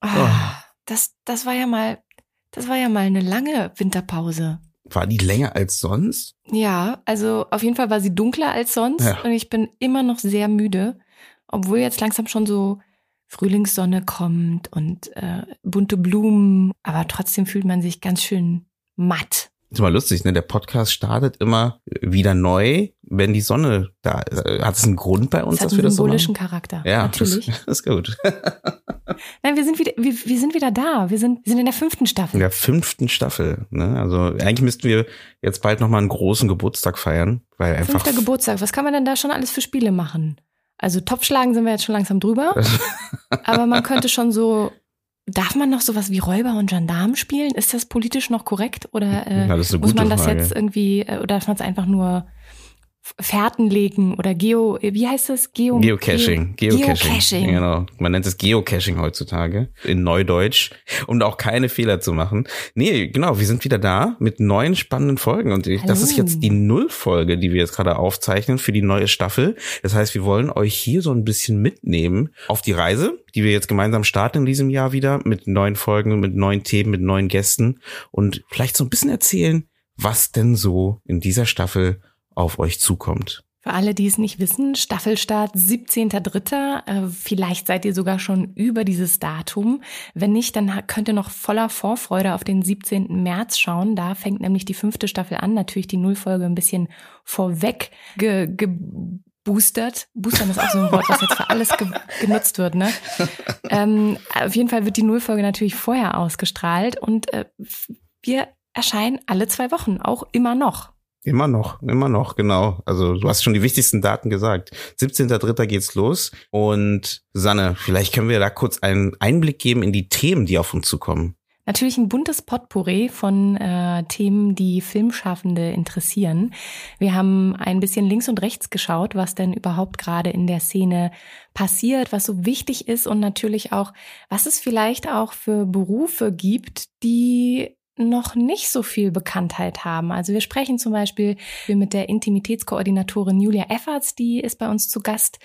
Ah, Das, das war ja mal, das war ja mal eine lange Winterpause. War die länger als sonst? Ja, also auf jeden Fall war sie dunkler als sonst Ja. und ich bin immer noch sehr müde, obwohl jetzt langsam schon so Frühlingssonne kommt und äh, bunte Blumen, aber trotzdem fühlt man sich ganz schön matt. Ist mal lustig, ne? Der Podcast startet immer wieder neu, wenn die Sonne da ist. Äh, Hat es einen Grund bei uns, Das dass wir das so symbolischen machen? Charakter. Ja, natürlich. Das, das ist gut. Nein, wir sind wieder, wir, wir sind wieder da. Wir sind, wir sind in der fünften Staffel. In der fünften Staffel. Ne? Also eigentlich müssten wir jetzt bald nochmal einen großen Geburtstag feiern, weil einfach Fünfter Geburtstag. Was kann man denn da schon alles für Spiele machen? Also Topfschlagen sind wir jetzt schon langsam drüber. Aber man könnte schon so. Darf man noch sowas wie Räuber und Gendarmen spielen? Ist das politisch noch korrekt? Oder äh, Ja, muss man das Frage. jetzt irgendwie, äh, oder darf man es einfach nur Fährten legen oder Geo, wie heißt das? Geo, Geocaching. Geo, Geocaching. Geocaching. Genau. Man nennt es Geocaching heutzutage in Neudeutsch, um auch keine Fehler zu machen. Nee, genau. Wir sind wieder da mit neuen spannenden Folgen und ich- das ist jetzt die Nullfolge, die wir jetzt gerade aufzeichnen für die neue Staffel. Das heißt, wir wollen euch hier so ein bisschen mitnehmen auf die Reise, die wir jetzt gemeinsam starten in diesem Jahr wieder mit neuen Folgen, mit neuen Themen, mit neuen Gästen und vielleicht so ein bisschen erzählen, was denn so in dieser Staffel auf euch zukommt. Für alle, die es nicht wissen, Staffelstart 17.3. Äh, Vielleicht seid ihr sogar schon über dieses Datum. Wenn nicht, dann könnt ihr noch voller Vorfreude auf den 17. März schauen. Da fängt nämlich die fünfte Staffel an. Natürlich die Nullfolge ein bisschen vorweg ge geboostert. Boostern ist auch so ein Wort, was jetzt für alles ge genutzt wird. Ne? Ähm, auf jeden Fall wird die Nullfolge natürlich vorher ausgestrahlt und äh, wir erscheinen alle zwei Wochen, auch immer noch. Immer noch, immer noch, genau. Also du hast schon die wichtigsten Daten gesagt. 17.3. geht's los. Und Sanne, vielleicht können wir da kurz einen Einblick geben in die Themen, die auf uns zukommen. Natürlich ein buntes Potpourri von äh, Themen, die Filmschaffende interessieren. Wir haben ein bisschen links und rechts geschaut, was denn überhaupt gerade in der Szene passiert, was so wichtig ist und natürlich auch, was es vielleicht auch für Berufe gibt, die noch nicht so viel Bekanntheit haben. Also wir sprechen zum Beispiel mit der Intimitätskoordinatorin Julia Efferts, die ist bei uns zu Gast.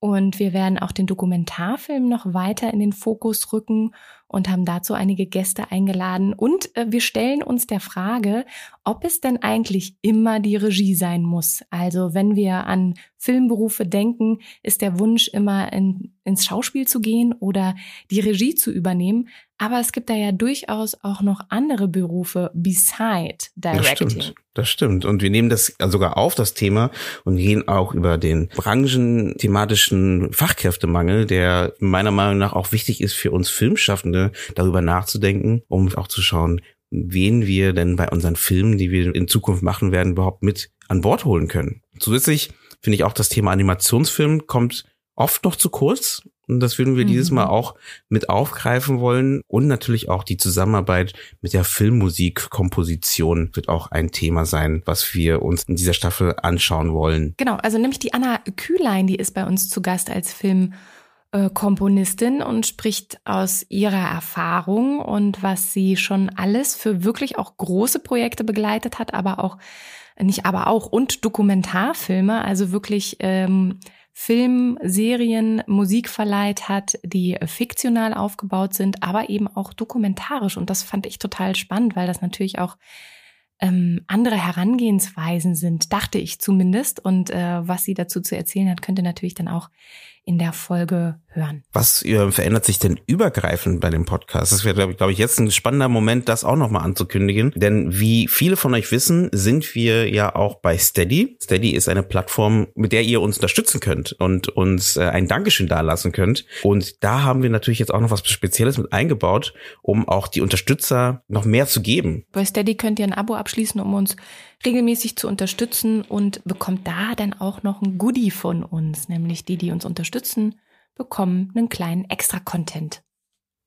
Und wir werden auch den Dokumentarfilm noch weiter in den Fokus rücken und haben dazu einige Gäste eingeladen. Und äh, wir stellen uns der Frage, ob es denn eigentlich immer die Regie sein muss. Also wenn wir an Filmberufe denken, ist der Wunsch immer in, ins Schauspiel zu gehen oder die Regie zu übernehmen. Aber es gibt da ja durchaus auch noch andere Berufe beside Das Directing. stimmt, das stimmt. Und wir nehmen das sogar auf, das Thema, und gehen auch über den branchenthematischen Fachkräftemangel, der meiner Meinung nach auch wichtig ist für uns Filmschaffende, darüber nachzudenken, um auch zu schauen, wen wir denn bei unseren Filmen, die wir in Zukunft machen werden, überhaupt mit an Bord holen können. Zusätzlich finde ich auch das Thema Animationsfilm kommt oft noch zu kurz. Und das würden wir Mhm. dieses Mal auch mit aufgreifen wollen. Und natürlich auch die Zusammenarbeit mit der Filmmusikkomposition wird auch ein Thema sein, was wir uns in dieser Staffel anschauen wollen. Genau, also nämlich die Anna Kühlein, die ist bei uns zu Gast als Filmkomponistin und spricht aus ihrer Erfahrung und was sie schon alles für wirklich auch große Projekte begleitet hat, aber auch nicht aber auch und Dokumentarfilme, also wirklich ähm, Film, Serien, Musik verleiht hat, die fiktional aufgebaut sind, aber eben auch dokumentarisch. Und das fand ich total spannend, weil das natürlich auch ähm, andere Herangehensweisen sind, dachte ich zumindest. Und äh, was sie dazu zu erzählen hat, könnt ihr natürlich dann auch in der Folge hören. Was äh, verändert sich denn übergreifend bei dem Podcast? Das wäre, glaube ich, glaub ich, jetzt ein spannender Moment, das auch nochmal anzukündigen. Denn wie viele von euch wissen, sind wir ja auch bei Steady. Steady ist eine Plattform, mit der ihr uns unterstützen könnt und uns äh, ein Dankeschön dalassen könnt. Und da haben wir natürlich jetzt auch noch was Spezielles mit eingebaut, um auch die Unterstützer noch mehr zu geben. Bei Steady könnt ihr ein Abo abschließen, um uns regelmäßig zu unterstützen und bekommt da dann auch noch ein Goodie von uns, nämlich die, die uns unterstützen, bekommen einen kleinen Extra-Content.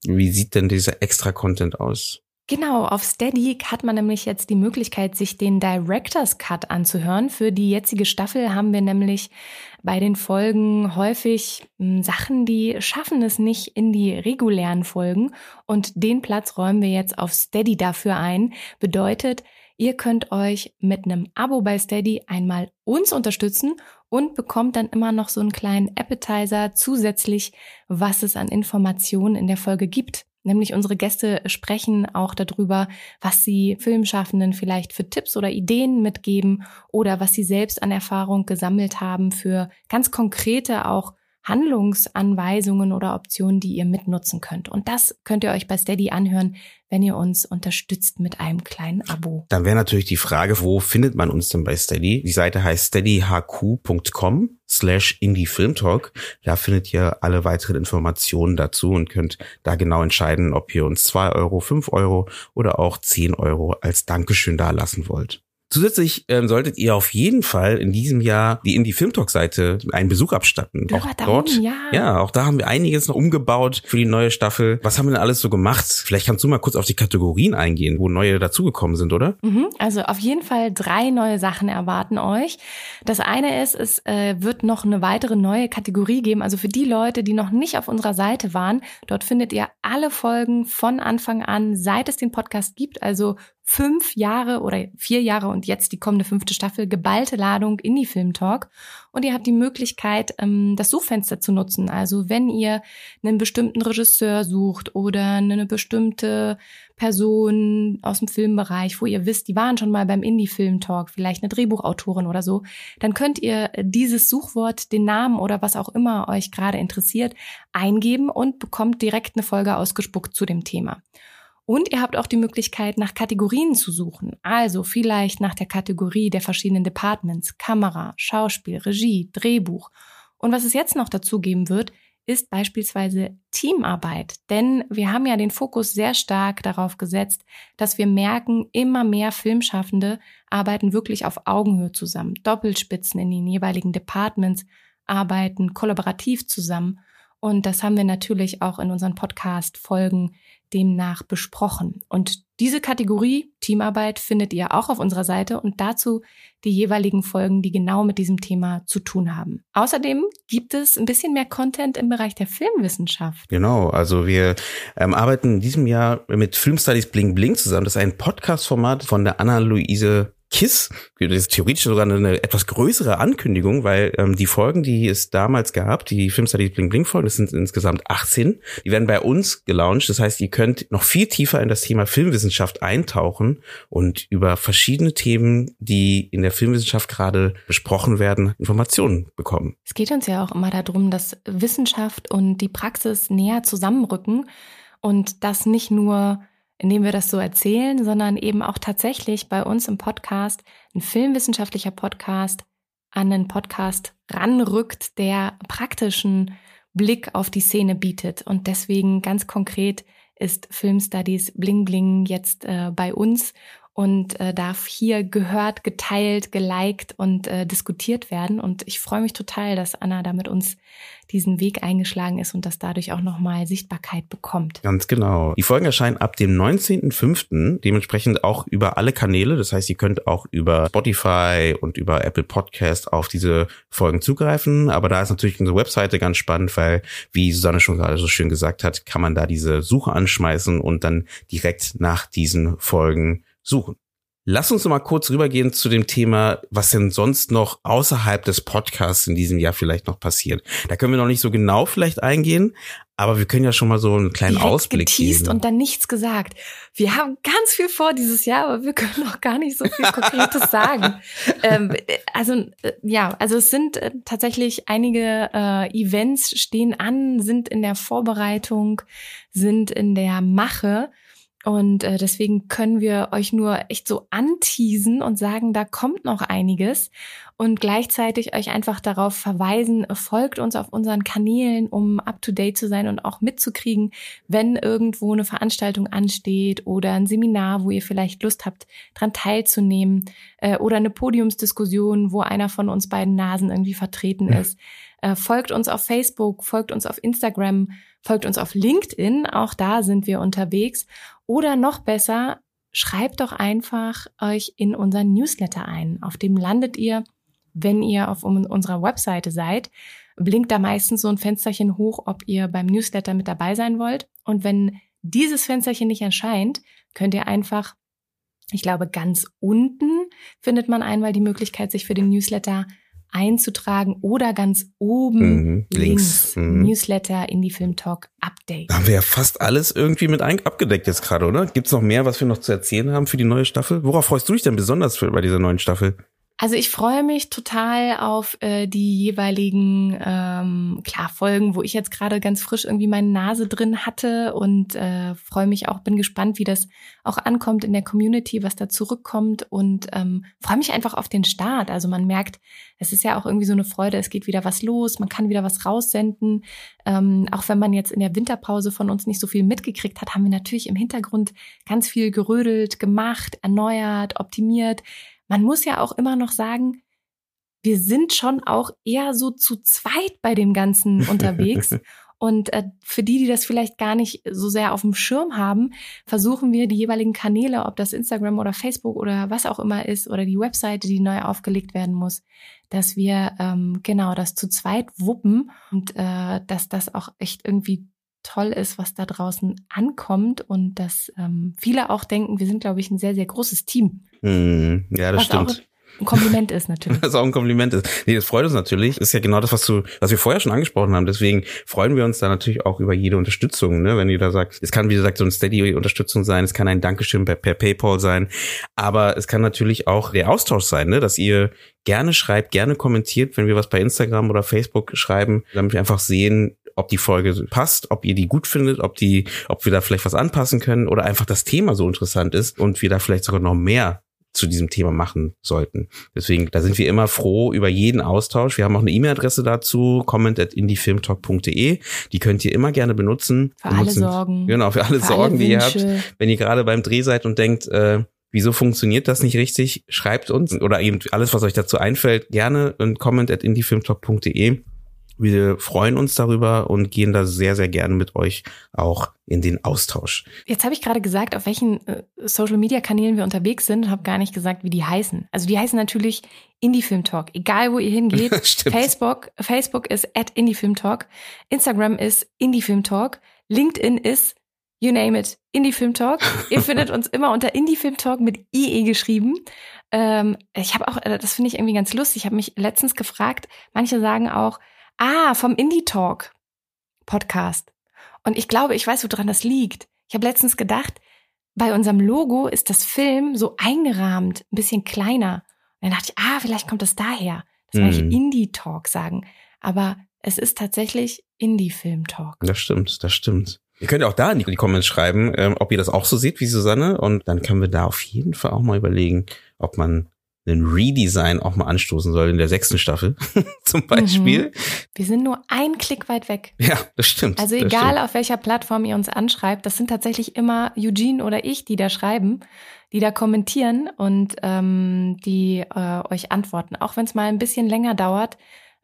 Wie sieht denn dieser Extra-Content aus? Genau, auf Steady hat man nämlich jetzt die Möglichkeit, sich den Director's Cut anzuhören. Für die jetzige Staffel haben wir nämlich bei den Folgen häufig mh, Sachen, die schaffen es nicht in die regulären Folgen. Und den Platz räumen wir jetzt auf Steady dafür ein. Bedeutet, Ihr könnt euch mit einem Abo bei Steady einmal uns unterstützen und bekommt dann immer noch so einen kleinen Appetizer zusätzlich, was es an Informationen in der Folge gibt. Nämlich unsere Gäste sprechen auch darüber, was sie Filmschaffenden vielleicht für Tipps oder Ideen mitgeben oder was sie selbst an Erfahrung gesammelt haben für ganz konkrete auch Handlungsanweisungen oder Optionen, die ihr mitnutzen könnt. Und das könnt ihr euch bei Steady anhören, wenn ihr uns unterstützt mit einem kleinen Abo. Dann wäre natürlich die Frage, wo findet man uns denn bei Steady? Die Seite heißt steadyhq.com slash indiefilmtalk. Da findet ihr alle weiteren Informationen dazu und könnt da genau entscheiden, ob ihr uns zwei Euro, fünf Euro oder auch zehn Euro als Dankeschön dalassen wollt. Zusätzlich ähm, solltet ihr auf jeden Fall in diesem Jahr die Indie Film Talk Seite einen Besuch abstatten. Ja, auch darum, dort, ja. ja, auch da haben wir einiges noch umgebaut für die neue Staffel. Was haben wir denn alles so gemacht? Vielleicht kannst du mal kurz auf die Kategorien eingehen, wo neue dazugekommen sind, oder? Mhm, also auf jeden Fall drei neue Sachen erwarten euch. Das eine ist, es äh, wird noch eine weitere neue Kategorie geben. Also für die Leute, die noch nicht auf unserer Seite waren, dort findet ihr alle Folgen von Anfang an, seit es den Podcast gibt. Also fünf Jahre oder vier Jahre und jetzt die kommende fünfte Staffel geballte Ladung in die Filmtalk. Und ihr habt die Möglichkeit, ähm, das Suchfenster zu nutzen. Also wenn ihr einen bestimmten Regisseur sucht oder eine bestimmte Person aus dem Filmbereich, wo ihr wisst, die waren schon mal beim Indie-Film-Talk, vielleicht eine Drehbuchautorin oder so, dann könnt ihr dieses Suchwort, den Namen oder was auch immer euch gerade interessiert, eingeben und bekommt direkt eine Folge ausgespuckt zu dem Thema. Und ihr habt auch die Möglichkeit, nach Kategorien zu suchen. Also vielleicht nach der Kategorie der verschiedenen Departments, Kamera, Schauspiel, Regie, Drehbuch. Und was es jetzt noch dazu geben wird, ist beispielsweise Teamarbeit. Denn wir haben ja den Fokus sehr stark darauf gesetzt, dass wir merken, immer mehr Filmschaffende arbeiten wirklich auf Augenhöhe zusammen. Doppelspitzen in den jeweiligen Departments arbeiten kollaborativ zusammen. Und das haben wir natürlich auch in unseren Podcast-Folgen demnach besprochen. Und diese Kategorie Teamarbeit findet ihr auch auf unserer Seite und dazu die jeweiligen Folgen, die genau mit diesem Thema zu tun haben. Außerdem gibt es ein bisschen mehr Content im Bereich der Filmwissenschaft. Genau, also wir ähm, arbeiten in diesem Jahr mit Film Studies Bling Bling zusammen. Das ist ein Podcast-Format von der Anna-Luise KISS, das ist theoretisch sogar eine etwas größere Ankündigung, weil ähm, die Folgen, die es damals gab, die Filmstudies Bling Bling Folgen, das sind insgesamt 18, die werden bei uns gelauncht. Das heißt, ihr könnt noch viel tiefer in das Thema Filmwissenschaft eintauchen und über verschiedene Themen, die in der Filmwissenschaft gerade besprochen werden, Informationen bekommen. Es geht uns ja auch immer darum, dass Wissenschaft und die Praxis näher zusammenrücken und das nicht nur indem wir das so erzählen, sondern eben auch tatsächlich bei uns im Podcast ein filmwissenschaftlicher Podcast an einen Podcast ranrückt, der praktischen Blick auf die Szene bietet. Und deswegen ganz konkret ist Film Studies Bling Bling jetzt äh, bei uns und äh, darf hier gehört, geteilt, geliked und äh, diskutiert werden. Und ich freue mich total, dass Anna da mit uns diesen Weg eingeschlagen ist und das dadurch auch nochmal Sichtbarkeit bekommt. Ganz genau. Die Folgen erscheinen ab dem 19.05. dementsprechend auch über alle Kanäle. Das heißt, ihr könnt auch über Spotify und über Apple Podcast auf diese Folgen zugreifen. Aber da ist natürlich unsere Webseite ganz spannend, weil, wie Susanne schon gerade so schön gesagt hat, kann man da diese Suche anschmeißen und dann direkt nach diesen Folgen suchen. Lass uns noch mal kurz rübergehen zu dem Thema, was denn sonst noch außerhalb des Podcasts in diesem Jahr vielleicht noch passiert. Da können wir noch nicht so genau vielleicht eingehen, aber wir können ja schon mal so einen kleinen Direkt Ausblick geben. und dann nichts gesagt. Wir haben ganz viel vor dieses Jahr, aber wir können noch gar nicht so viel Konkretes sagen. Ähm, also äh, ja, also es sind äh, tatsächlich einige äh, Events stehen an, sind in der Vorbereitung, sind in der Mache. Und äh, deswegen können wir euch nur echt so anteasen und sagen, da kommt noch einiges und gleichzeitig euch einfach darauf verweisen, folgt uns auf unseren Kanälen, um up-to-date zu sein und auch mitzukriegen, wenn irgendwo eine Veranstaltung ansteht oder ein Seminar, wo ihr vielleicht Lust habt, dran teilzunehmen äh, oder eine Podiumsdiskussion, wo einer von uns beiden Nasen irgendwie vertreten ist. Äh, folgt uns auf Facebook, folgt uns auf Instagram, folgt uns auf LinkedIn, auch da sind wir unterwegs. Oder noch besser, schreibt doch einfach euch in unseren Newsletter ein. Auf dem landet ihr, wenn ihr auf un- unserer Webseite seid. Blinkt da meistens so ein Fensterchen hoch, ob ihr beim Newsletter mit dabei sein wollt. Und wenn dieses Fensterchen nicht erscheint, könnt ihr einfach Ich glaube, ganz unten findet man einmal die Möglichkeit, sich für den Newsletter einzutragen oder ganz oben mhm, links, links mhm. Newsletter in die Film Talk Update. Da haben wir ja fast alles irgendwie mit abgedeckt jetzt gerade, oder? Gibt es noch mehr, was wir noch zu erzählen haben für die neue Staffel? Worauf freust du dich denn besonders für, bei dieser neuen Staffel? Also ich freue mich total auf äh, die jeweiligen ähm, klar Folgen, wo ich jetzt gerade ganz frisch irgendwie meine Nase drin hatte und äh, freue mich auch, bin gespannt, wie das auch ankommt in der Community, was da zurückkommt und ähm, freue mich einfach auf den Start. Also man merkt, es ist ja auch irgendwie so eine Freude, es geht wieder was los, man kann wieder was raussenden. Ähm, auch wenn man jetzt in der Winterpause von uns nicht so viel mitgekriegt hat, haben wir natürlich im Hintergrund ganz viel gerödelt, gemacht, erneuert, optimiert man muss ja auch immer noch sagen, wir sind schon auch eher so zu zweit bei dem Ganzen unterwegs. Und äh, für die, die das vielleicht gar nicht so sehr auf dem Schirm haben, versuchen wir die jeweiligen Kanäle, ob das Instagram oder Facebook oder was auch immer ist, oder die Webseite, die neu aufgelegt werden muss, dass wir ähm, genau das zu zweit wuppen und äh, dass das auch echt irgendwie toll ist, was da draußen ankommt und dass ähm, viele auch denken, wir sind, glaube ich, ein sehr, sehr großes Team. Mm, ja, das was stimmt. ein Kompliment ist natürlich. was auch ein Kompliment ist. Nee, das freut uns natürlich. Das ist ja genau das, was du, was wir vorher schon angesprochen haben. Deswegen freuen wir uns da natürlich auch über jede Unterstützung, ne? Wenn ihr da sagt, es kann, wie gesagt, so eine Steady-Unterstützung sein, es kann ein Dankeschön per, per PayPal sein, aber es kann natürlich auch der Austausch sein, ne? Dass ihr gerne schreibt, gerne kommentiert, wenn wir was bei Instagram oder Facebook schreiben, damit wir einfach sehen, ob die Folge passt, ob ihr die gut findet, ob die, ob wir da vielleicht was anpassen können oder einfach das Thema so interessant ist und wir da vielleicht sogar noch mehr zu diesem Thema machen sollten. Deswegen, da sind wir immer froh über jeden Austausch. Wir haben auch eine E-Mail-Adresse dazu, comment at indiefilmtalk.de. Die könnt ihr immer gerne benutzen. Für benutzen, alle Sorgen. Genau, für alle für Sorgen, alle die ihr habt. Wenn ihr gerade beim Dreh seid und denkt, äh, wieso funktioniert das nicht richtig, schreibt uns oder eben alles, was euch dazu einfällt, gerne und comment at indiefilmtalk.de. Wir freuen uns darüber und gehen da sehr, sehr gerne mit euch auch in den Austausch. Jetzt habe ich gerade gesagt, auf welchen äh, Social-Media-Kanälen wir unterwegs sind und habe gar nicht gesagt, wie die heißen. Also die heißen natürlich Indie Film Talk. Egal, wo ihr hingeht. Facebook, Facebook ist at Indie Film Talk. Instagram ist Indie Film Talk. LinkedIn ist You name it, Indie Film Talk. Ihr findet uns immer unter Indie Film Talk mit IE geschrieben. Ähm, ich habe auch, äh, das finde ich irgendwie ganz lustig. Ich habe mich letztens gefragt, manche sagen auch, Ah, vom Indie Talk Podcast. Und ich glaube, ich weiß, woran das liegt. Ich habe letztens gedacht, bei unserem Logo ist das Film so eingerahmt, ein bisschen kleiner. Und dann dachte ich, ah, vielleicht kommt das daher, dass manche mm. Indie Talk sagen. Aber es ist tatsächlich Indie Film Talk. Das stimmt, das stimmt. Ihr könnt auch da in die Comments schreiben, ähm, ob ihr das auch so seht wie Susanne. Und dann können wir da auf jeden Fall auch mal überlegen, ob man einen Redesign auch mal anstoßen soll in der sechsten Staffel zum Beispiel. Mhm. Wir sind nur ein Klick weit weg. Ja, das stimmt. Also egal stimmt. auf welcher Plattform ihr uns anschreibt, das sind tatsächlich immer Eugene oder ich, die da schreiben, die da kommentieren und ähm, die äh, euch antworten. Auch wenn es mal ein bisschen länger dauert,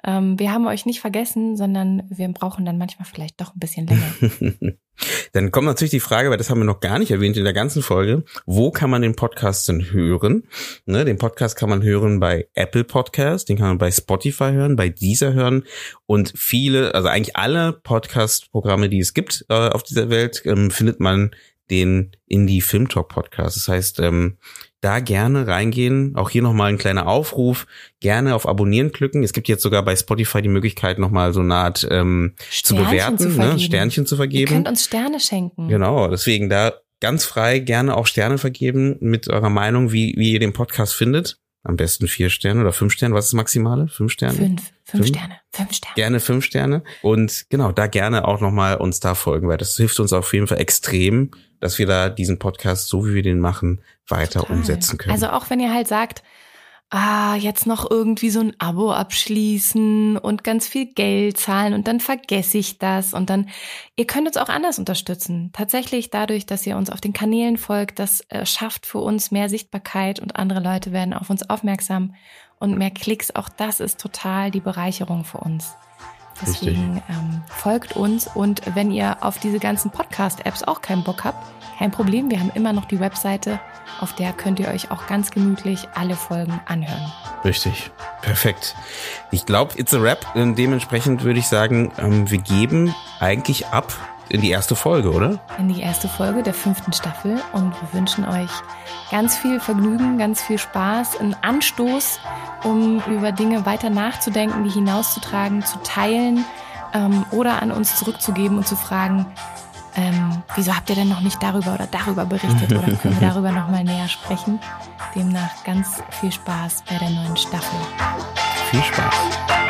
ähm, wir haben euch nicht vergessen, sondern wir brauchen dann manchmal vielleicht doch ein bisschen länger. dann kommt natürlich die Frage, weil das haben wir noch gar nicht erwähnt in der ganzen Folge, wo kann man den Podcast denn hören? Ne, den Podcast kann man hören bei Apple Podcast, den kann man bei Spotify hören, bei Deezer hören und viele, also eigentlich alle Podcast-Programme, die es gibt äh, auf dieser Welt, ähm, findet man den Indie Film Talk Podcast. Das heißt, ähm, da gerne reingehen. Auch hier nochmal ein kleiner Aufruf. Gerne auf Abonnieren klicken. Es gibt jetzt sogar bei Spotify die Möglichkeit, nochmal so eine Art ähm, zu bewerten, zu ne? Sternchen zu vergeben. Ihr könnt uns Sterne schenken. Genau, deswegen da ganz frei gerne auch Sterne vergeben mit eurer Meinung, wie, wie ihr den Podcast findet. Am besten vier Sterne oder fünf Sterne. Was ist das Maximale? Fünf Sterne? Fünf. Fünf, fünf Sterne. Fünf Sterne. Gerne fünf Sterne. Und genau, da gerne auch nochmal uns da folgen, weil das hilft uns auf jeden Fall extrem, dass wir da diesen Podcast, so wie wir den machen, weiter Total. umsetzen können. Also auch wenn ihr halt sagt, ah, jetzt noch irgendwie so ein Abo abschließen und ganz viel Geld zahlen und dann vergesse ich das und dann, ihr könnt uns auch anders unterstützen. Tatsächlich dadurch, dass ihr uns auf den Kanälen folgt, das äh, schafft für uns mehr Sichtbarkeit und andere Leute werden auf uns aufmerksam und mehr Klicks. Auch das ist total die Bereicherung für uns. Deswegen ähm, folgt uns und wenn ihr auf diese ganzen Podcast-Apps auch keinen Bock habt, kein Problem, wir haben immer noch die Webseite, auf der könnt ihr euch auch ganz gemütlich alle Folgen anhören. Richtig, perfekt. Ich glaube, it's a rap. Dementsprechend würde ich sagen, ähm, wir geben eigentlich ab in die erste Folge, oder? In die erste Folge der fünften Staffel und wir wünschen euch ganz viel Vergnügen, ganz viel Spaß, einen Anstoß, um über Dinge weiter nachzudenken, die hinauszutragen, zu teilen ähm, oder an uns zurückzugeben und zu fragen, ähm, wieso habt ihr denn noch nicht darüber oder darüber berichtet oder können wir darüber noch mal näher sprechen? Demnach ganz viel Spaß bei der neuen Staffel. Viel Spaß.